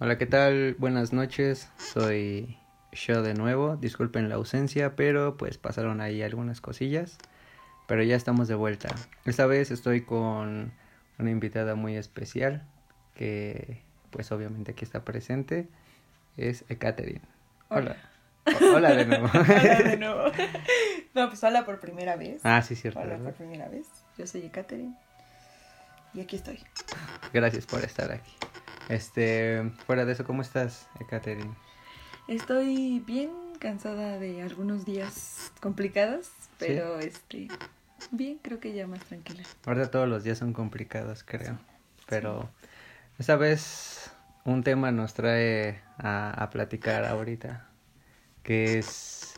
Hola, ¿qué tal? Buenas noches. Soy yo de nuevo. Disculpen la ausencia, pero pues pasaron ahí algunas cosillas. Pero ya estamos de vuelta. Esta vez estoy con una invitada muy especial que pues obviamente aquí está presente. Es Ekaterin. Hola. Hola. Hola de nuevo. Hola de nuevo. No, pues hola por primera vez. ah, sí, cierto. hola ¿verdad? por primera vez. Yo soy Ekaterin. Y aquí estoy. Gracias por estar aquí. Este, fuera de eso, ¿cómo estás, Ekaterin? Estoy bien cansada de algunos días complicados, pero este bien, creo que ya más tranquila. Ahorita todos los días son complicados, creo. Pero esta vez un tema nos trae a, a platicar ahorita, que es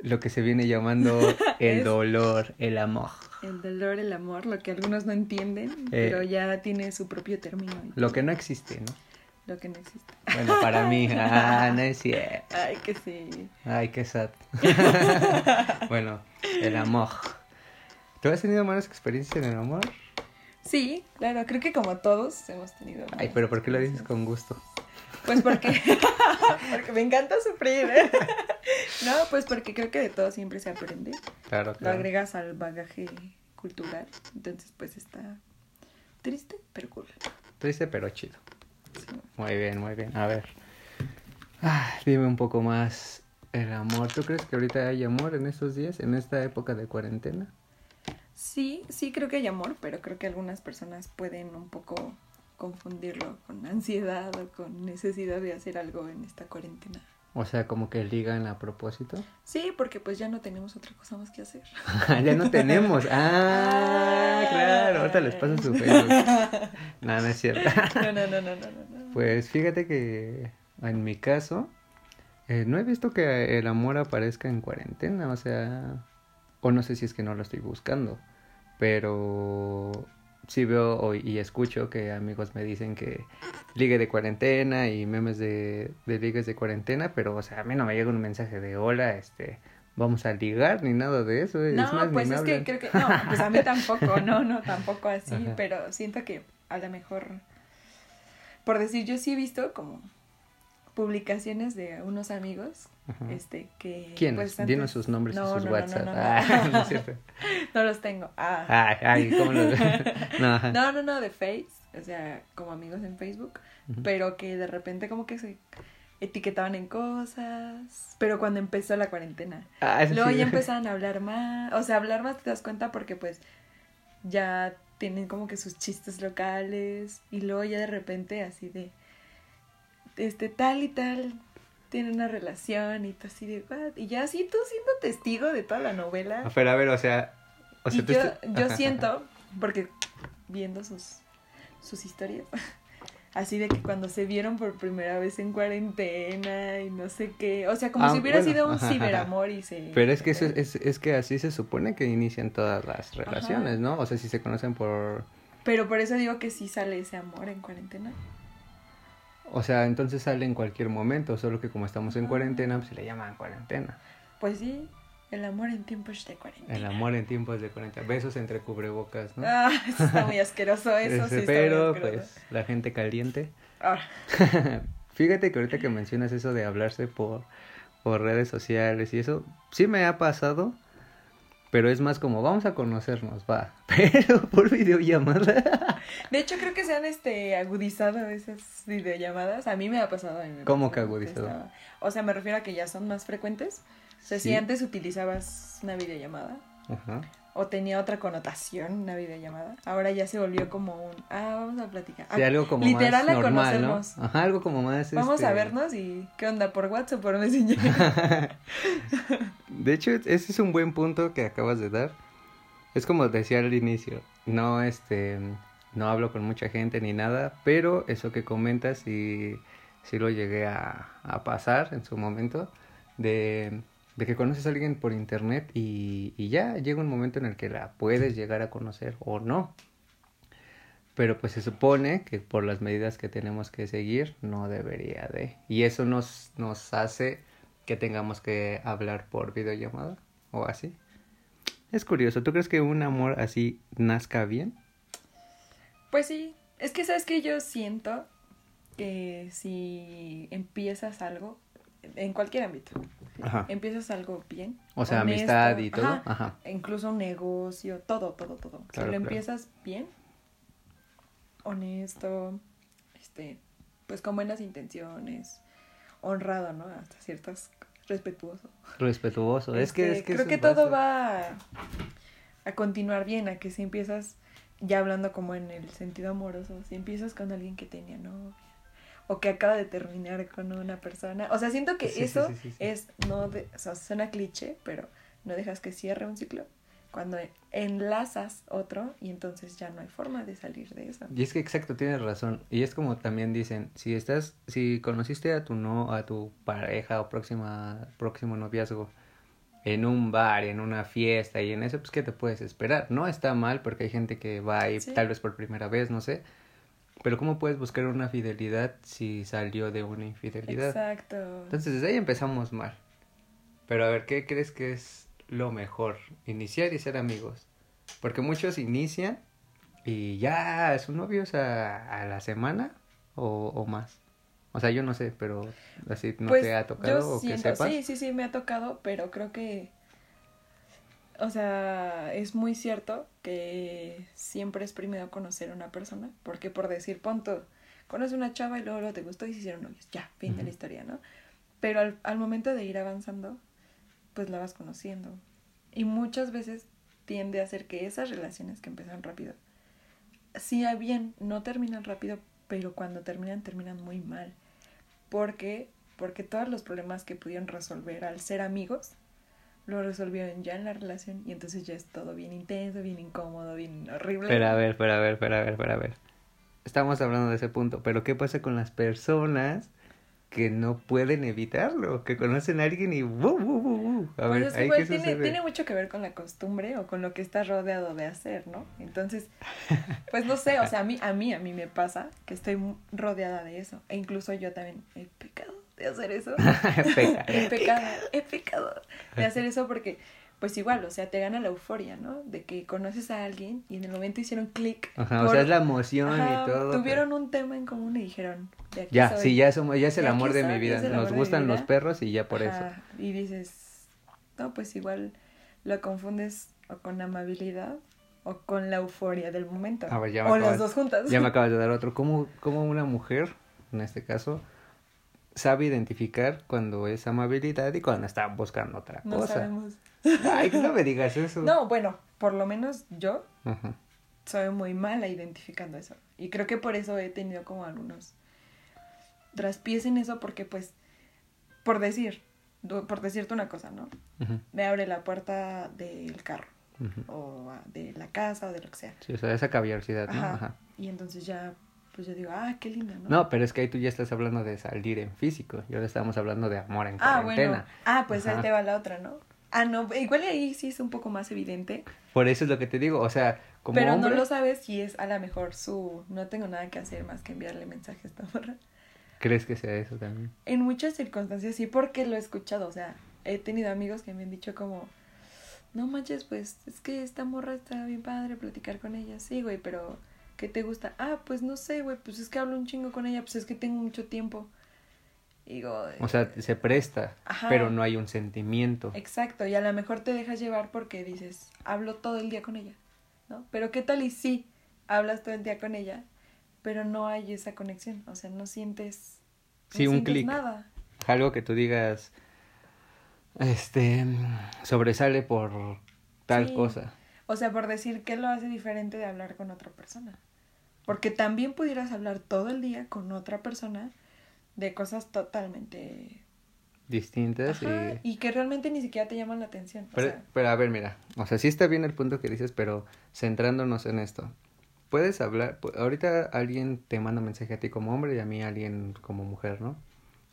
lo que se viene llamando el dolor, el amor. El dolor, el amor, lo que algunos no entienden, Eh, pero ya tiene su propio término. Lo que no existe, ¿no? Lo que no existe. Bueno, para mí, ah, no es cierto. Ay, que sí. Ay, qué sad. bueno, el amor. ¿Tú has tenido malas experiencias en el amor? Sí, claro, creo que como todos hemos tenido. Ay, pero ¿por qué lo dices con gusto? Pues porque, porque me encanta sufrir. ¿eh? No, pues porque creo que de todo siempre se aprende. Claro, Lo claro. agregas al bagaje cultural. Entonces, pues está triste, pero cool. Triste pero chido. Sí. Muy bien, muy bien. A ver. Ah, dime un poco más el amor. ¿Tú crees que ahorita hay amor en estos días, en esta época de cuarentena? Sí, sí creo que hay amor, pero creo que algunas personas pueden un poco confundirlo con ansiedad o con necesidad de hacer algo en esta cuarentena. O sea, como que ligan a propósito. Sí, porque pues ya no tenemos otra cosa más que hacer. ya no tenemos. Ah, claro. Ahorita les paso su Facebook. No, no es cierto. No, no, no, no, no, no. no. Pues fíjate que en mi caso, eh, no he visto que el amor aparezca en cuarentena, o sea, o no sé si es que no lo estoy buscando, pero sí veo y escucho que amigos me dicen que ligue de cuarentena y memes de, de ligues de cuarentena, pero o sea, a mí no me llega un mensaje de hola, este, vamos a ligar ni nada de eso, es No, más, pues es que creo que no, pues a mí tampoco, no, no, tampoco así, Ajá. pero siento que a lo mejor, por decir, yo sí he visto como publicaciones de unos amigos, Ajá. este, que... ¿Quiénes? pues, antes- Dinos sus nombres No, y sus no, WhatsApp. no. Ah, no es cierto. No los tengo, ah. Ay, ay, ¿cómo los... no. No, no, de Face, o sea, como amigos en Facebook, pero que de repente como que se etiquetaban en cosas, pero cuando empezó la cuarentena. Ah, Luego sí. ya empezaban a hablar más, o sea, hablar más te das cuenta porque pues ya tienen como que sus chistes locales y luego ya de repente así de, este tal y tal tienen una relación y tú así de, "What?", y ya así tú siendo testigo de toda la novela. Pero a ver, o sea, o sea, y tú yo, yo Ajá, siento, porque viendo sus, sus historias, así de que cuando se vieron por primera vez en cuarentena y no sé qué, o sea, como Ah, si hubiera bueno, sido un ajá. ciberamor y se... Pero es que eso es, es que así se supone que inician todas las relaciones, ¿no? O sea, si se conocen por... Pero por eso digo que sí sale ese amor en cuarentena. O sea, entonces sale en cualquier momento, solo que como estamos en Ah. cuarentena, pues se le llaman cuarentena. Pues sí, el amor en tiempos de cuarentena. El amor en tiempos de cuarentena. Besos entre cubrebocas, ¿no? Ah, está muy asqueroso, eso sí está pero, muy pues, la gente caliente. Ah, Fíjate que ahorita que mencionas eso de hablarse por, por redes sociales y eso, sí me ha pasado, pero es más como, vamos a conocernos, va, pero por videollamada. De hecho, creo que se han este, agudizado esas videollamadas. A mí me ha pasado. a mí me ¿Cómo que agudizado? estaba- O sea, me refiero a que ya son más frecuentes. O sea, si antes utilizabas una videollamada Ajá. o tenía otra connotación una videollamada, ahora ya se volvió como un, ah, vamos a platicar. Sí, algo como literal más a normal, ¿no? conocernos. Ajá, algo como más... Vamos este, a vernos y qué onda, por WhatsApp o por Messenger. De hecho, ese es un buen punto que acabas de dar. Es como decía al inicio, no, este, no hablo con mucha gente ni nada, pero eso que comentas sí, sí lo llegué a, pasar en su momento, de, de que conoces a alguien por internet y, y ya llega un momento en el que la puedes llegar a conocer o no. Pero pues se supone que por las medidas que tenemos que seguir no debería de. Y eso nos, nos hace que tengamos que hablar por videollamada o así. Es curioso, ¿tú crees que un amor así nazca bien? Pues sí, es que sabes que yo siento que si empiezas algo, en cualquier ámbito, Ajá. empiezas algo bien. O sea, honesto, amistad y todo. ajá, Ajá. incluso un negocio, todo, todo, todo. Claro, si lo claro. empiezas bien, honesto, este, pues con buenas intenciones, honrado, ¿no? Hasta ciertas, respetuoso. Respetuoso. es que, Este, es que creo que todo va a, a continuar bien, a que si empiezas, ya hablando como en el sentido amoroso, si empiezas con alguien que tenía novia o que acaba de terminar con una persona, o sea, siento que Sí, eso sí, sí, sí. es, no, de, o sea, suena cliché, pero no dejas que cierre un ciclo cuando enlazas otro y entonces ya no hay forma de salir de eso. Y es que exacto, tienes razón. Y es como también dicen, si estás, si conociste a tu no, a tu pareja o próxima, próximo noviazgo en un bar, en una fiesta y en eso, pues qué te puedes esperar. No está mal porque hay gente que va ahí Sí. tal vez por primera vez, no sé. Pero ¿cómo puedes buscar una fidelidad si salió de una infidelidad? Exacto. Entonces desde ahí empezamos mal. Pero a ver, ¿qué crees que es lo mejor? Iniciar y ser amigos. Porque muchos inician y ya son novios a, a la semana o, o más. O sea, yo no sé, pero así no Pues, te ha tocado o que sepas. Sí, sí, sí, me ha tocado, pero creo que, o sea, es muy cierto que siempre es primero conocer a una persona, porque por decir, punto, conoces una chava y luego, luego te gustó y se hicieron novios, ya, fin de la historia, ¿no? Pero al, al momento de ir avanzando, pues la vas conociendo. Y muchas veces tiende a ser que esas relaciones que empiezan rápido, sí, a bien, no terminan rápido, pero cuando terminan, terminan muy mal. ¿Por qué? Porque todos los problemas que pudieron resolver al ser amigos, lo resolvieron ya en la relación y entonces ya es todo bien intenso, bien incómodo, bien horrible. Pero a ver, pero a ver, pero a ver, pero a ver. Estamos hablando de ese punto, pero ¿qué pasa con las personas que no pueden evitarlo? Que conocen a alguien y ¡bu, bu, bu, bu! A Pues ver, es que ahí igual tiene, tiene mucho que ver con la costumbre o con lo que estás rodeado de hacer, ¿no? Entonces, pues no sé, o sea, a mí, a mí, a mí me pasa que estoy rodeada de eso. E incluso yo también he pecado de hacer eso. He pecado, he pecado de hacer eso porque, pues igual, o sea, te gana la euforia, ¿no? De que conoces a alguien y en el momento hicieron clic. Ajá, o sea, es la emoción Ajá, y todo. pero- Tuvieron un tema en común y dijeron, de aquí Ya, soy. sí, ya, somos, ya es el De amor de mi vida. Nos gustan los perros y ya por eso. Ajá, Y dices, no, pues igual lo confundes o con amabilidad o con la euforia del momento. A ver, ya me o acabas- las dos juntas. Ya me acabas de dar otro. ¿Cómo, cómo una mujer, en este caso, sabe identificar cuando es amabilidad y cuando está buscando otra No cosa? sabemos. Ay, no me digas eso. No, bueno, por lo menos yo Ajá. soy muy mala identificando eso. Y creo que por eso he tenido como algunos traspiés en eso, porque pues, por decir, por decirte una cosa, ¿no? Me abre la puerta del carro, o ah, de la casa, o de lo que sea. Sí, o sea, esa caballerosidad, ¿no? Y entonces ya, pues yo digo, ah, qué linda, ¿no? No, pero es que ahí tú ya estás hablando de salir en físico. Y ahora estamos hablando de amor en ah, cuarentena. bueno. Ah, pues ahí Ajá. te va la otra, ¿no? Ah, no, igual ahí sí es un poco más evidente, Por eso es lo que te digo. O sea, como pero hombre... no lo sabes si es a lo mejor su... No tengo nada que hacer más que enviarle mensajes a esta morra. ¿Crees que sea eso también? En muchas circunstancias sí, porque lo he escuchado, o sea, he tenido amigos que me han dicho como, no manches, pues es que esta morra está bien padre platicar con ella, sí, güey, pero ¿qué te gusta? Ah, pues no sé, güey, pues es que hablo un chingo con ella, pues es que tengo mucho tiempo. Y digo, O sea, eh, se presta, Ajá. pero no hay un sentimiento. exacto, y a lo mejor te dejas llevar porque dices, hablo todo el día con ella, ¿no? Pero ¿qué tal y sí, hablas todo el día con ella, pero no hay esa conexión, o sea, no sientes, no un sientes nada. Algo que tú digas, este, sobresale por tal Sí. cosa. O sea, por decir qué lo hace diferente de hablar con otra persona. Porque también pudieras hablar todo el día con otra persona de cosas totalmente... Distintas Ajá, y... y que realmente ni siquiera te llaman la atención. O Pero, sea, pero a ver, mira, o sea, sí está bien el punto que dices, pero centrándonos en esto. Puedes hablar, ahorita alguien te manda mensaje a ti como hombre y a mí alguien como mujer, ¿no?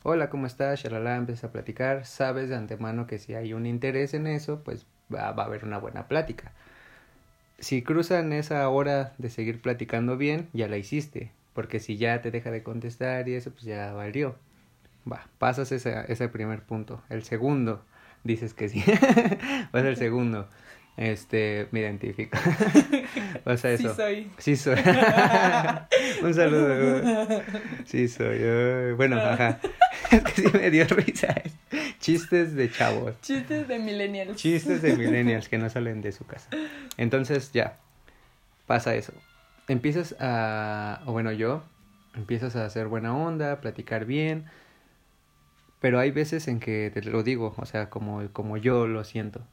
Hola, ¿cómo estás? Shalala, empiezas a platicar, sabes de antemano que si hay un interés en eso, pues va, va a haber una buena plática. Si cruzan esa hora de seguir platicando bien, ya la hiciste, porque si ya te deja de contestar y eso, pues ya valió. Va, pasas ese, ese primer punto. El segundo, dices que sí. Vas al segundo. Este, me identifico. o sea, sí eso. soy. Sí soy. Un saludo. Sí, soy. Bueno, ajá. Es que sí me dio risa. Chistes de chavos. Chistes de millennials. Chistes de millennials que no salen de su casa. Entonces, ya. Pasa eso. Empiezas a. O bueno, yo. Empiezas a hacer buena onda, a platicar bien. Pero hay veces en que te lo digo, o sea, como, como yo lo siento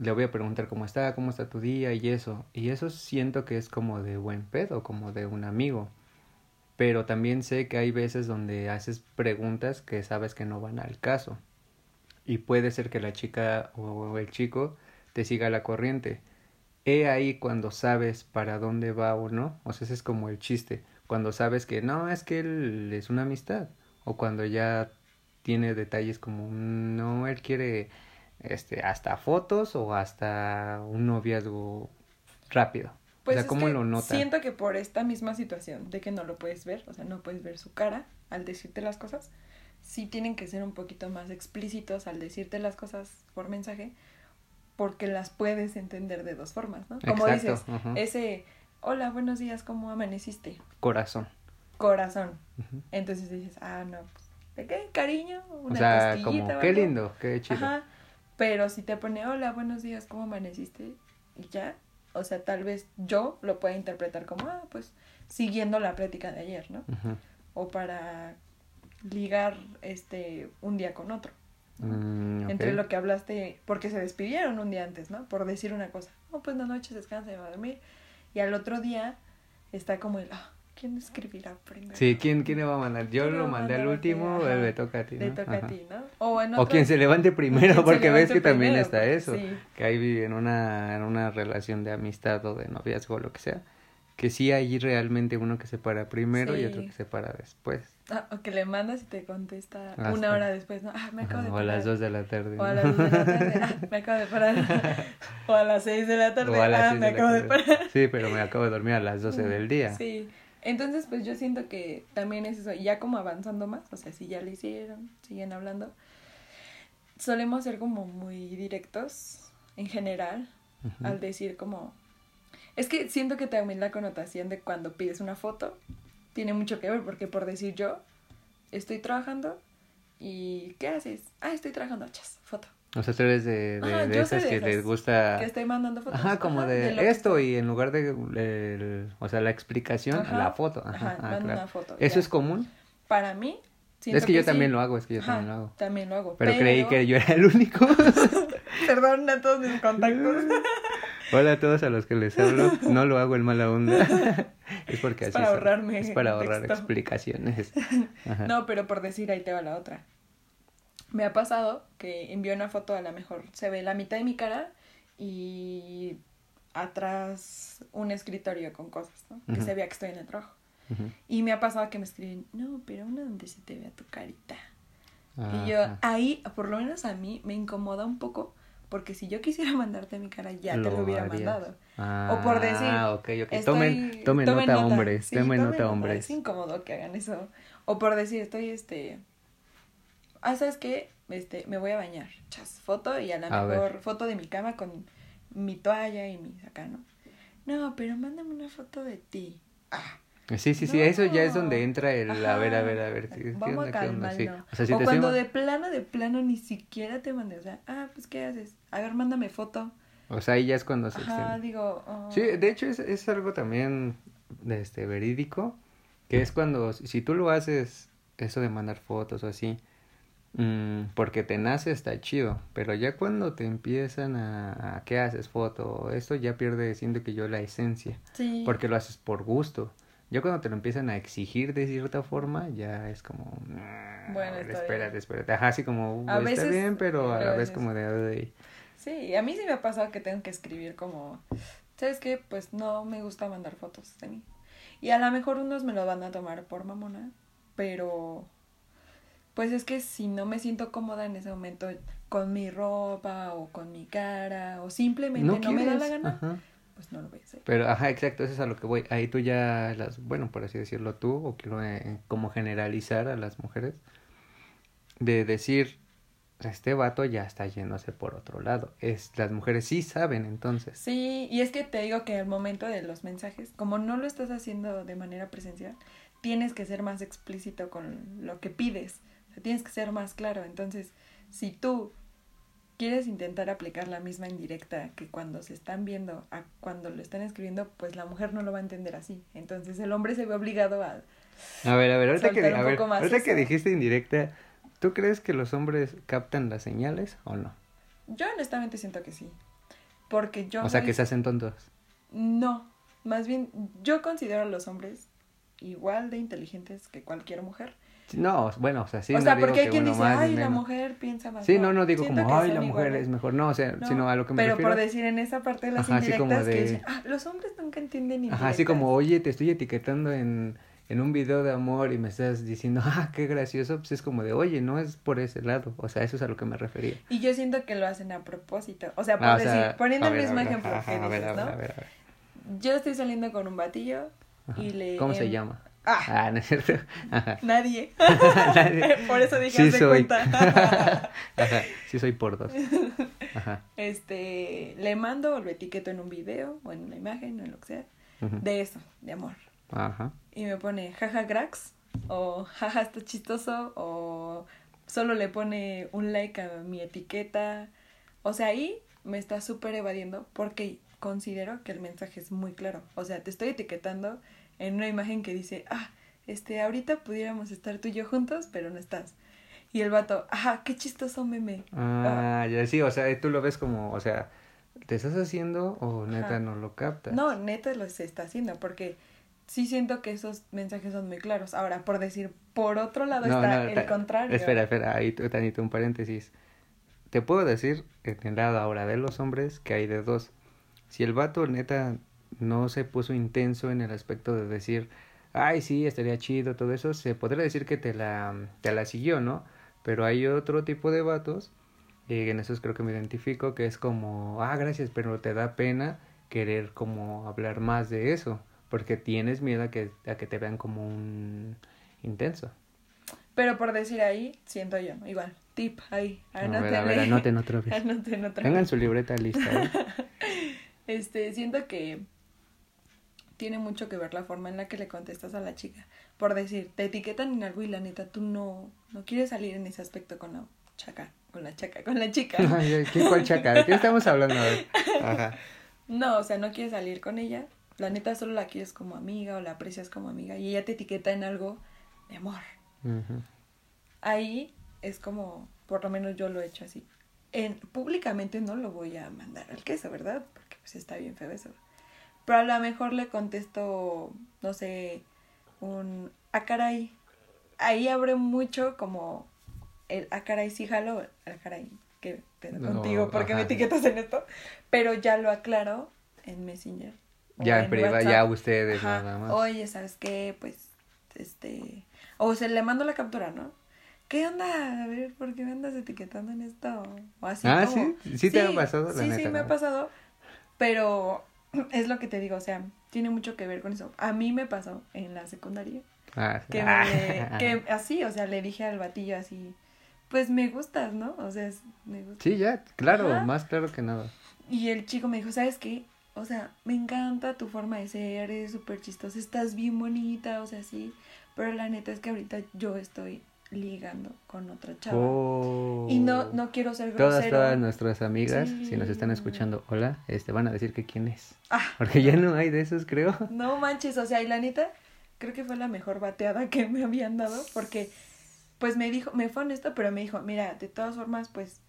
le voy a preguntar cómo está, cómo está tu día y eso. Y eso siento que es como de buen pedo, como de un amigo. Pero también sé que hay veces donde haces preguntas que sabes que no van al caso. Y puede ser que la chica o el chico te siga la corriente. He ahí cuando sabes para dónde va o no. O sea, ese es como el chiste. Cuando sabes que no, es que él es una amistad. O cuando ya tiene detalles como no, él quiere este, hasta fotos o hasta un noviazgo rápido. Pues o sea, ¿cómo lo notas? Siento que por esta misma situación de que no lo puedes ver, o sea, no puedes ver su cara al decirte las cosas, sí tienen que ser un poquito más explícitos al decirte las cosas por mensaje, porque las puedes entender de dos formas, ¿no? Como dices, ese, hola, buenos días, ¿cómo amaneciste? Corazón. Corazón. Entonces dices, ah, no, pues, ¿de qué? Cariño, una o sea, como, qué lindo, qué chido. Ajá. Pero si te pone, hola, buenos días, ¿cómo amaneciste? Y ya, o sea, tal vez yo lo pueda interpretar como, ah, pues siguiendo la plática de ayer, ¿no? O para ligar este un día con otro. Mm, Entre lo que hablaste, porque se despidieron un día antes, ¿no? Por decir una cosa. Oh, pues la noche descansa y va a dormir. Y al otro día está como el, ah, ¿quién escribirá primero? Sí, ¿quién, quién le va a mandar? Yo lo mandé al último, le toca a ti, ¿no? Le toca a ti, ¿no? O, en quien se levante primero, porque ves que también está eso, que ahí en una, en una relación de amistad o de noviazgo o lo que sea, que sí hay realmente uno que se para primero y otro que se para después. Ah, o que le mandas y te contesta una hora después, ¿no? Ah, me acabo de parar. O a las dos de la tarde. O a las dos de la tarde, ah, me acabo de parar. o a las seis de la tarde, ah, me acabo de parar. Sí, pero me acabo de dormir a las doce del día. Sí. Entonces, pues yo siento que también es eso, ya como avanzando más, o sea, si ya lo hicieron, siguen hablando, solemos ser como muy directos en general al decir como... Es que siento que también la connotación de cuando pides una foto tiene mucho que ver, porque por decir yo, estoy trabajando y ¿qué haces? Ah, estoy trabajando, chas, foto. O sea, tú eres de, de, esas que les gusta... Que estoy mandando fotos. Ajá, como de, esto y en lugar de, el, o sea, la explicación, la foto. Ajá, Ajá una foto. ¿Eso es común? Para mí, Es que, yo también lo hago, es que yo también lo hago. También lo hago. Pero, creí que yo era el único. Perdón a todos mis contactos. Hola a todos a los que les hablo. No lo hago en mala onda. es porque es para ahorrarme. Es para ahorrar explicaciones. No, pero por decir, ahí te va la otra me ha pasado que envío una foto a la mejor se ve la mitad de mi cara y atrás un escritorio con cosas, ¿no? Que se vea que estoy en el trabajo. Y me ha pasado que me escriben, no, pero una donde se te vea tu carita. Y yo, ahí, por lo menos a mí, me incomoda un poco, porque si yo quisiera mandarte mi cara, ya te lo hubiera mandado. o por decir, ah, ok, ok. tomen, tomen, nota, hombres, tomen, nota, hombres. Es incómodo que hagan eso. O por decir, estoy, este, ah, ¿sabes qué? Este, me voy a bañar. Chas, foto y a la mejor foto de mi cama con mi toalla y mi acá, ¿no? No, pero mándame una foto de ti. Ah. Sí, sí, sí, eso ya es donde entra el a ver, a ver, a ver. Vamos a calmar, O, cuando de plano, de plano ni siquiera te mandé, o sea, ah, pues ¿qué haces? A ver, mándame foto. O sea, ahí ya es cuando se Ajá, digo... Oh. Sí, de hecho es, es algo también este, verídico, que es cuando, si tú lo haces, eso de mandar fotos o así, Mm, porque te nace está chido, pero ya cuando te empiezan a, a ¿qué haces? Foto, esto ya pierde, siento que yo, la esencia. Sí. Porque lo haces por gusto. Ya cuando te lo empiezan a exigir de cierta forma, ya es como... Bueno, espérate, espérate. Ajá, así como, a está bien, pero a la vez como de... Sí, a mí sí me ha pasado que tengo que escribir como... ¿Sabes qué? Pues no me gusta mandar fotos de mí. Y a lo mejor unos me lo van a tomar por mamona, pero pues es que si no me siento cómoda en ese momento con mi ropa o con mi cara o simplemente no, me da la gana, pues no lo voy a hacer. Pero, ajá, exacto, eso es a lo que voy. Ahí tú ya las, bueno, por así decirlo tú, o quiero eh, como generalizar a las mujeres, de decir, este vato ya está yéndose por otro lado. Es, las mujeres sí saben entonces. Sí, y es que te digo que al momento de los mensajes, como no lo estás haciendo de manera presencial, tienes que ser más explícito con lo que pides. Tienes que ser más claro. Entonces, si tú quieres intentar aplicar la misma indirecta que cuando se están viendo a cuando lo están escribiendo, pues la mujer no lo va a entender así. Entonces el hombre se ve obligado a... A ver, a ver, ahorita, que, a ver, ahorita que dijiste indirecta, ¿tú crees que los hombres captan las señales o no? Yo honestamente siento que sí. Porque yo... o sea, no que se hacen tontos. No, más bien yo considero a los hombres igual de inteligentes que cualquier mujer. No, bueno, o sea, sí. o no sea, digo porque hay que quien dice, ay, la menos". mujer piensa más. Sí, no, no digo siento como, que ay, la mujer iguales. es mejor. No, o sea, No, sino a lo que me pero refiero. por decir en esa parte de las Ajá, indirectas que de- dicen, ah, los hombres nunca entienden Ajá, así indirectas". como, oye, te estoy etiquetando en, en un video de amor y me estás diciendo, ah, qué gracioso, pues es como de, oye, no es por ese lado. O sea, eso es a lo que me refería. Y yo siento que lo hacen a propósito. O sea, por Ah, o decir, sea, poniendo el ver, mismo ejemplo que dices, a ver, ¿no? Yo estoy saliendo con un batillo y le... ¿Cómo se em- llama? Ah, Ah, no es cierto. Ajá. nadie. Nadie. por eso dije, Sí soy. cuenta. Ajá, sí soy por dos. Ajá. este, le mando o lo etiqueto en un video o en una imagen o en lo que sea, de eso, de amor. Ajá. Y me pone jaja cracks o jaja está chistoso o solo le pone un like a mi etiqueta. O sea, ahí me está súper evadiendo porque considero que el mensaje es muy claro. O sea, te estoy etiquetando en una imagen que dice, ah, este, ahorita pudiéramos estar tú y yo juntos, pero no estás. Y el vato, ajá, qué chistoso meme. Ah, ya sí, o sea, tú lo ves como, o sea, ¿te estás haciendo o neta Ajá. no lo captas? No, neta lo se está haciendo, porque sí siento que esos mensajes son muy claros. Ahora, por decir, por otro lado No, está no, el contrario. Espera, espera, ahí Tanito, un paréntesis. Te puedo decir, en el lado ahora de los hombres, que hay de dos. Si el vato neta no se puso intenso en el aspecto de decir, ay, sí, estaría chido, todo eso, se podría decir que te la, te la siguió, ¿no? Pero hay otro tipo de vatos, y en esos creo que me identifico, que es como, ah, gracias, pero te da pena querer como hablar más de eso, porque tienes miedo a que, a que te vean como un intenso. Pero por decir ahí, siento yo, igual, tip ahí, A ver, a ver, anoten otra vez. Anoten otra Tengan su libreta lista, ¿eh? Este, siento que tiene mucho que ver la forma en la que le contestas a la chica. Por decir, te etiquetan en algo y la neta tú no, no quieres salir en ese aspecto con la chaca, con la chaca, con la chica. ¿Qué, ¿Cuál chaca? ¿De qué estamos hablando? Ajá. No, o sea, no quieres salir con ella. La neta solo la quieres como amiga o la aprecias como amiga y ella te etiqueta en algo de amor. Ahí es como, por lo menos yo lo he hecho así. En, públicamente no lo voy a mandar al queso, ¿verdad? Porque pues está bien feo eso. Pero a lo mejor le contesto, no sé, un a caray. Ahí abre mucho como el a caray sí jalo, a caray, que pedo No, contigo, porque me etiquetas en esto. Pero ya lo aclaro en Messenger. Ya en privado, ya ustedes Ajá. nada más. Oye, ¿sabes qué? Pues, este... O se le mando la captura, ¿no? ¿Qué onda? A ver, ¿por qué me andas etiquetando en esto? O así Ah, como- ¿sí? ¿Sí te ha pasado? La Sí, neta, sí, me ¿no? ha pasado. Pero es lo que te digo, o sea, tiene mucho que ver con eso. A mí me pasó en la secundaria. Ah. Que, me, que así, o sea, le dije al batillo así, pues me gustas, ¿no? O sea, es- me gusta. Sí, ya, claro, Ajá. más claro que nada. Y el chico me dijo, ¿sabes qué? O sea, me encanta tu forma de ser, eres súper chistosa, estás bien bonita, o sea, sí. Pero la neta es que ahorita yo estoy ligando con otra chava. Oh. Y no, no quiero ser Todas, grosero. todas nuestras amigas, Sí. si nos están escuchando, hola, este, van a decir que quién es. Ah, Porque ya no hay de esos, creo. no manches, o sea, y la neta, creo que fue la mejor bateada que me habían dado, porque pues me dijo, me fue honesto, pero me dijo, mira, de todas formas, pues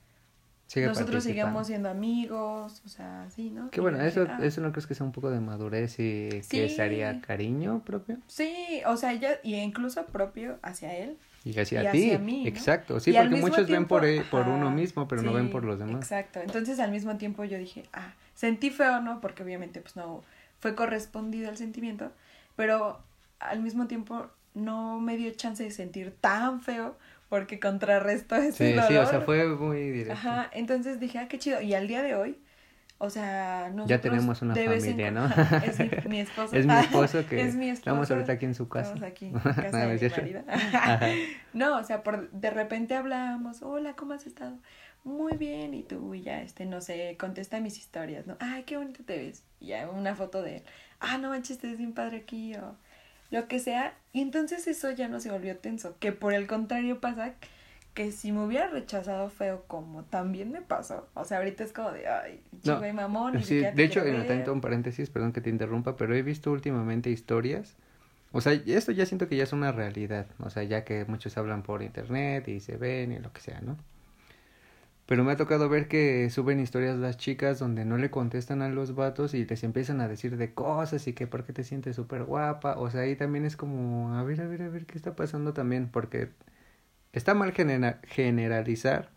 Sigue nosotros seguimos siendo amigos, o sea, sí, ¿no? Que Y bueno, eso, "Ah". eso no crees que sea un poco de madurez y Sí. que sería cariño propio. Sí, o sea, ya, y incluso propio hacia él. Y hacia Y ti, hacia mí, ¿no? exacto. Sí, Y porque muchos ven por, tiempo, e- por uno mismo, pero no ven sí, por los demás. Exacto. Entonces, al mismo tiempo yo dije, ah, sentí feo, ¿no? Porque obviamente, pues no fue correspondido el sentimiento, pero al mismo tiempo no me dio chance de sentir tan feo porque contrarrestó ese Sí, dolor. sí, o sea, fue muy directo. Ajá, entonces dije, ah, qué chido. Y al día de hoy, O sea, nosotros Ya tenemos una familia, ¿no? es mi, mi esposo. Es mi esposo que es mi estamos ahorita aquí en su casa. Estamos aquí en casa No, no de mi. No, o sea, por de repente hablamos, hola, ¿cómo has estado? Muy bien, y tú, y ya, este, no sé, contesta mis historias, ¿no? Ay, qué bonito te ves. Y ya una foto de él. Ah, no manches, te ves bien padre aquí, o lo que sea. Y entonces eso ya no se volvió tenso. Que por el contrario pasa que si me hubiera rechazado feo como también me pasó. O sea, ahorita es como de, ay, No, chico y mamón. y Sí, de hecho, en tanto un paréntesis, perdón que te interrumpa, pero he visto últimamente historias. O sea, esto ya siento que ya es una realidad. O sea, ya que muchos hablan por internet y se ven y lo que sea, ¿no? Pero me ha tocado ver que suben historias las chicas donde no le contestan a los vatos y les empiezan a decir de cosas y que por qué te sientes súper guapa. O sea, ahí también es como, a ver, a ver, a ver qué está pasando también. Porque está mal genera- generalizar,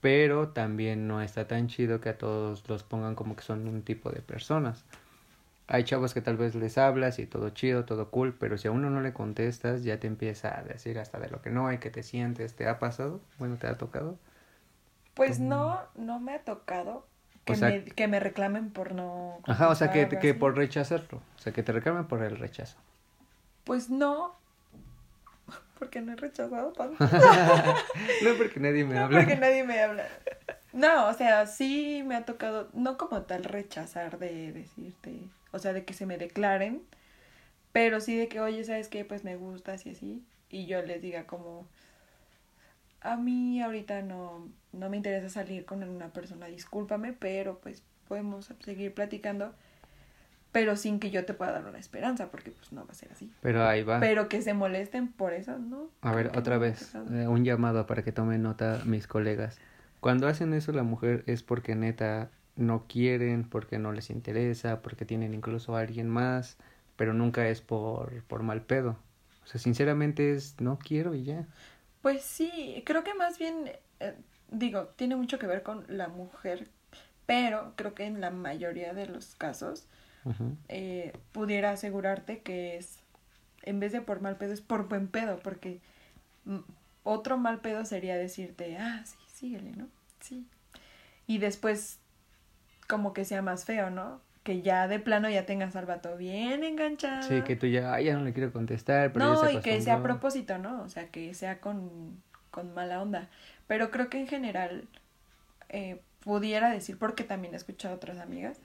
pero también no está tan chido que a todos los pongan como que son un tipo de personas. Hay chavos que tal vez les hablas y todo chido, todo cool, pero si a uno no le contestas, ya te empieza a decir hasta de lo que no hay, que te sientes, ¿te ha pasado? Bueno, ¿te ha tocado? Pues no, no me ha tocado que, O sea- me, que me reclamen por no. Ajá, o sea, que, que por rechazarlo, o sea, que te reclamen por el rechazo. Pues no, porque no he rechazado tanto. no porque nadie me No, habla. porque nadie me habla. No, o sea, sí me ha tocado, no como tal rechazar de decirte, o sea, de que se me declaren, pero sí de que, oye, ¿sabes qué? Pues me gustas y así. Y yo les diga como, a mí ahorita no, no me interesa salir con una persona, discúlpame, pero pues podemos seguir platicando, pero sin que yo te pueda dar una esperanza, porque pues no va a ser así. Pero ahí va. Pero que se molesten por eso, ¿no? A ver, otra no vez, eh, un llamado para que tomen nota mis colegas. Cuando hacen eso la mujer es porque neta no quieren, porque no les interesa, porque tienen incluso a alguien más, pero nunca es por, por mal pedo. O sea, sinceramente es no quiero y ya. Pues sí, creo que más bien, eh, digo, tiene mucho que ver con la mujer, pero creo que en la mayoría de los casos Eh, pudiera asegurarte que es, en vez de por mal pedo, es por buen pedo, porque mm, otro mal pedo sería decirte, ah, sí, síguele, ¿no? Sí. Y después, como que sea más feo, ¿no? Que ya de plano ya tengas al vato bien enganchado. Sí, que tú ya, "Ay, ya no le quiero contestar, pero ya No, se y que sea a acostumbró". propósito, ¿no? O sea, que sea con, con mala onda. Pero creo que en general eh, pudiera decir, porque también he escuchado a otras amigas,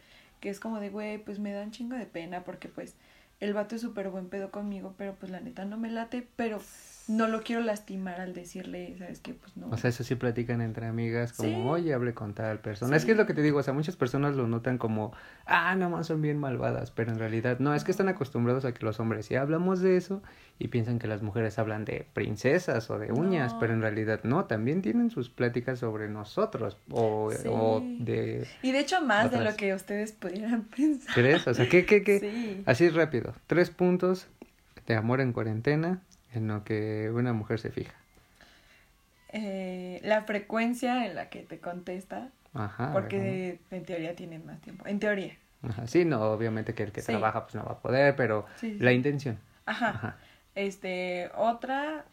que es como de, güey, pues me da un chingo de pena porque pues el vato es súper buen pedo conmigo, pero pues la neta no me late, pero no lo quiero lastimar al decirle, ¿sabes qué? Pues no. O sea, eso sí platican entre amigas, como, Sí. oye, hablé con tal persona. Sí. Es que es lo que te digo, o sea, muchas personas lo notan como, ah, no más son bien malvadas, pero en realidad no, es que están acostumbrados a que los hombres sí hablamos de eso y piensan que las mujeres hablan de princesas o de uñas, No. pero en realidad no, también tienen sus pláticas sobre nosotros o, Sí. o de... y de hecho más de lo que ustedes pudieran pensar. ¿Crees? O sea, ¿qué, qué, qué? Sí. Así rápido, tres puntos de amor en cuarentena en lo que una mujer se fija. Eh, la frecuencia en la que te contesta, Ajá. porque en teoría tienen más tiempo. En teoría. Ajá, sí, no, obviamente que el que Sí. trabaja pues no va a poder, pero Sí, sí, la intención. Ajá. Ajá. Este, otra,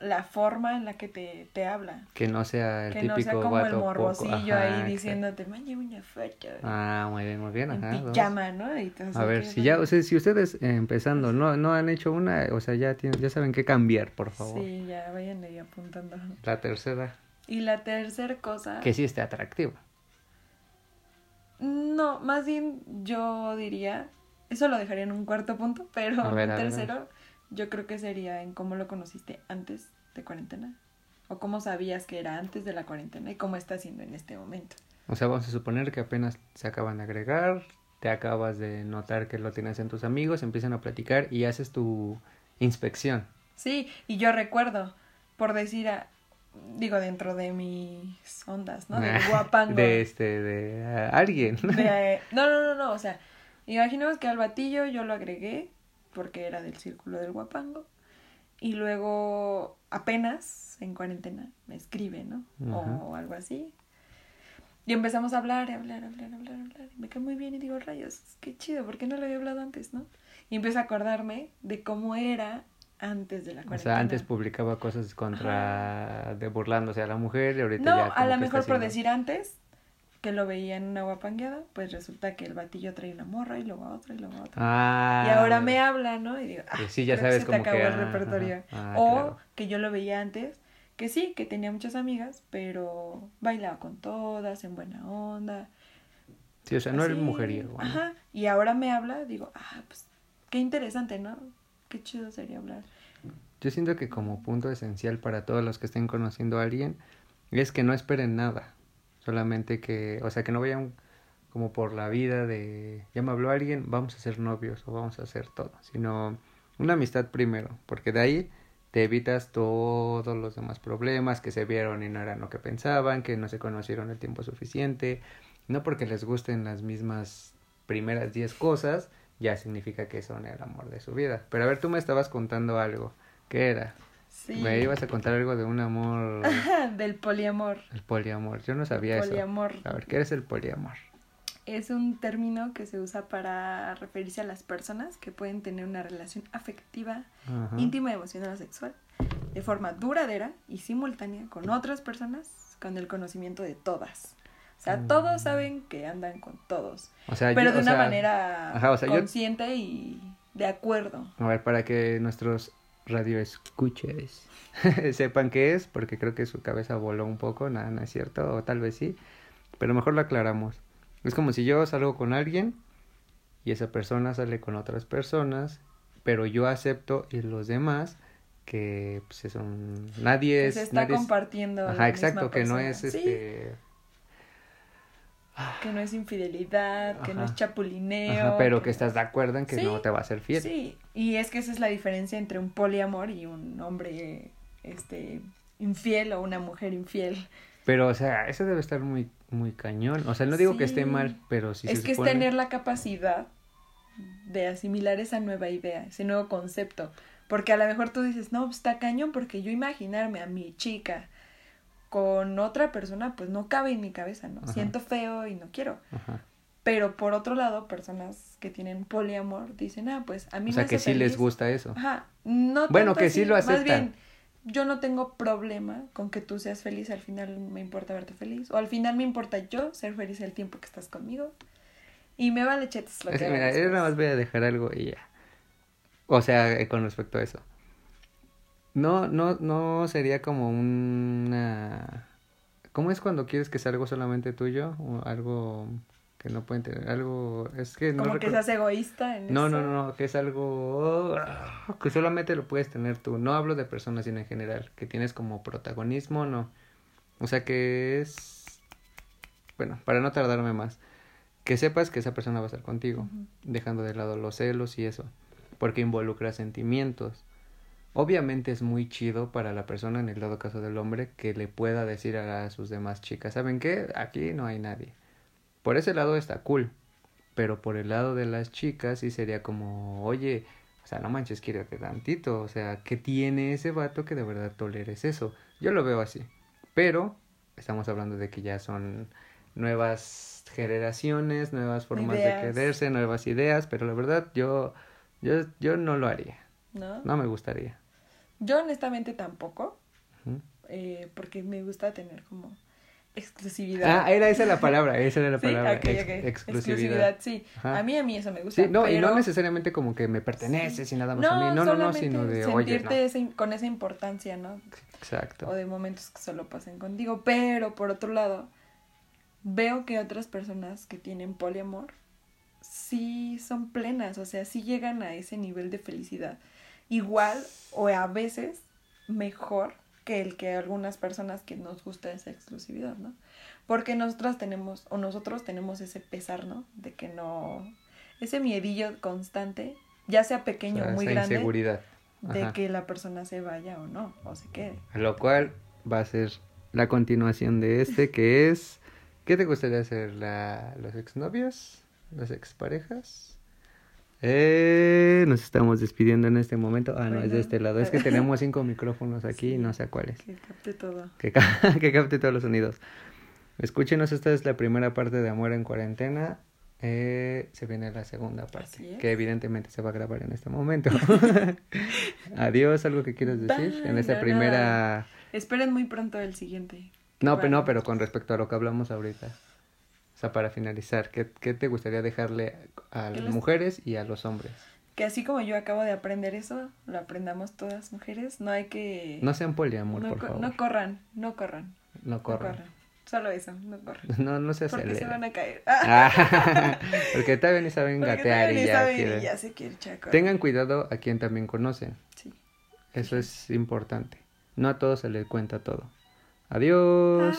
la forma en la que te, te habla. Que no sea el que típico no sea como vato el morbosillo ajá, ahí exacto. diciéndote, mañe una foto. Ah, muy bien, muy bien. en Ajá, pijama, ¿no? Y A ver, si ya, o sea, si ustedes eh, empezando no, no han hecho una, o sea, ya tienen, ya saben qué cambiar, por favor. Sí, ya vayan ahí apuntando. La tercera, Y la tercera cosa. que sí esté atractiva. No, más bien yo diría, eso lo dejaría en un cuarto punto, pero ver, en ver. tercero yo creo que sería en cómo lo conociste antes de cuarentena. O cómo sabías que era antes de la cuarentena y cómo está haciendo en este momento. O sea, vamos a suponer que apenas se acaban de agregar, te acabas de notar que lo tienes en tus amigos, empiezan a platicar y haces tu inspección. Sí, y yo recuerdo, por decir, a, digo, dentro de mis ondas, ¿no? Del guapango. De este, de ah, alguien. de- no, no, no, no, o sea, imaginemos que al batillo yo lo agregué porque era del círculo del guapango y luego apenas en cuarentena me escribe, ¿no? Ajá. O algo así. Y empezamos a hablar, a hablar, a hablar, a hablar, a hablar. Y me cae muy bien y digo, rayos, qué chido, ¿por qué no lo había hablado antes, no? Y empiezo a acordarme de cómo era antes de la O cuarentena. sea, antes publicaba cosas contra, de burlándose a la mujer y ahorita No, ya a lo mejor por haciendo- decir antes, que lo veía en una guapangueada, pues resulta que el batillo trae una morra y luego a otra y luego a otra. Ah, y ahora me habla, ¿no? Y digo, ah, sí, ya que se te que, acabó el repertorio. Ah, o claro. que yo lo veía antes, que sí, que tenía muchas amigas, pero bailaba con todas, en buena onda. Sí, o sea, no así. eres mujeriego. ¿no? Ajá. Y ahora me habla, digo, ah, pues qué interesante, ¿no? Qué chido sería hablar. Yo siento que como punto esencial para todos los que estén conociendo a alguien es que no esperen nada. Solamente que, o sea, que no vayan como por la vida de, ya me habló alguien, vamos a ser novios o vamos a hacer todo, sino una amistad primero, porque de ahí te evitas todos los demás problemas que se vieron y no eran lo que pensaban, que no se conocieron el tiempo suficiente, no porque les gusten las mismas primeras 10 cosas, ya significa que son el amor de su vida. Pero a ver, tú me estabas contando algo. ¿Qué era? Sí. Me ibas a contar algo de un amor, Del poliamor. el poliamor. Yo no sabía Poliamor. eso. A ver, ¿qué es el poliamor? Es un término que se usa para referirse a las personas que pueden tener una relación afectiva, Ajá. íntima, emocional o sexual, de forma duradera y simultánea con otras personas con el conocimiento de todas. O sea, Mm. todos saben que andan con todos, O sea, pero yo- de una sea, manera ajá, o sea, yo- consciente y de acuerdo. A ver, para que nuestros radioescuches sepan qué es, porque creo que su cabeza voló un poco, nada, no es cierto, o tal vez sí, pero mejor lo aclaramos. Es como si yo salgo con alguien y esa persona sale con otras personas, pero yo acepto y los demás que pues son nadie Que es se está nadie compartiendo. Ajá, exacto, que no es Sí, este que no es infidelidad, que no es chapulineo. Ajá, pero que estás de acuerdo en que Sí, no te va a ser fiel. Sí, y es que esa es la diferencia entre un poliamor y un hombre este infiel o una mujer infiel. Pero, o sea, eso debe estar muy, muy cañón. O sea, no digo que esté mal, pero sí es se que supone... es tener la capacidad de asimilar esa nueva idea, ese nuevo concepto. Porque a lo mejor tú dices, no, pues, está cañón porque yo imaginarme a mi chica con otra persona, pues no cabe en mi cabeza, ¿no? Ajá. Siento feo y no quiero. Ajá. Pero por otro lado, personas que tienen poliamor dicen, ah, pues a mí O sea, me que hace sí les feliz". gusta eso. Ajá, no Bueno, que sí lo Más aceptan. bien, yo no tengo problema con que tú seas feliz, al final me importa verte feliz. O al final me importa yo ser feliz el tiempo que estás conmigo. Y me vale chetes lo Es que mira, yo nada más voy a dejar algo y ya. O sea, con respecto a eso. No, no, no sería como una... ¿Cómo es cuando quieres que sea algo solamente tuyo? O algo que no pueden tener, algo... Es que no Como que seas egoísta en No, eso. no, no, no, que es algo ah, que solamente lo puedes tener tú. No hablo de personas, sino en general, que tienes como protagonismo, no. O sea que es, bueno, para no tardarme más, que sepas que esa persona va a estar contigo, dejando de lado los celos y eso, porque involucra sentimientos. Obviamente es muy chido para la persona, en el dado caso del hombre, que le pueda decir a sus demás chicas, ¿saben qué? Aquí no hay nadie. Por ese lado está cool. Pero por el lado de las chicas sí sería como, oye, o sea, no manches, quiérete tantito. O sea, ¿qué tiene ese vato que de verdad toleres eso? Yo lo veo así. Pero estamos hablando de que ya son nuevas generaciones, nuevas formas Ideas. de quererse, nuevas ideas. Pero la verdad, yo, yo, yo no lo haría. ¿No? No me gustaría. Yo honestamente tampoco, eh, porque me gusta tener como exclusividad. Ah, era esa la palabra, esa era la Sí, palabra. ex- ok. exclusividad. sí. Ajá. A mí, a mí eso me gusta. Sí, no, y no necesariamente como que me perteneces y nada más a mí. No, no, no, sino de, oye, sentirte no. ese- con esa importancia, ¿no? Exacto. O de momentos que solo pasen contigo. Pero, por otro lado, veo que otras personas que tienen poliamor sí son plenas, o sea, sí llegan a ese nivel de felicidad. Igual o a veces mejor que el que algunas personas que nos gusta esa exclusividad, ¿no? Porque nosotras tenemos, o nosotros tenemos ese pesar, ¿no? De que no, ese miedillo constante, ya sea O pequeño sea, o muy grande, inseguridad. de Ajá. que la persona se vaya o no, o se quede. Lo cual va a ser la continuación de este, que es... ¿Qué te gustaría hacer? La, ¿Los exnovios? ¿Las exparejas? Eh, nos estamos despidiendo en este momento. Ah, no, es de este lado. Es que tenemos cinco micrófonos aquí y no sé cuáles. Que capte todo. Que, ca- que capte todos los sonidos. Escúchenos, esta es la primera parte de Amor en Cuarentena. Eh, se viene la segunda parte, es. que evidentemente se va a grabar en este momento. Adiós, algo que quieras decir en esta no, primera... Esperen muy pronto el siguiente. No, pero no, pero con respecto a lo que hablamos ahorita. O sea, para finalizar, ¿qué, qué te gustaría dejarle a las los- mujeres y a los hombres? Que así como yo acabo de aprender eso, lo aprendamos todas mujeres. No hay que... No sean poliamor, no, por favor. no corran, no corran, No no corran. corran. Solo eso, no corran. No, no se Porque se aceleren. van a caer. Ah, porque todavía ni saben Porque gatear y ya saben y ya se quiere correr. Tengan cuidado a quien también conocen. Sí. Eso es importante. No a todos se les cuenta todo. Adiós.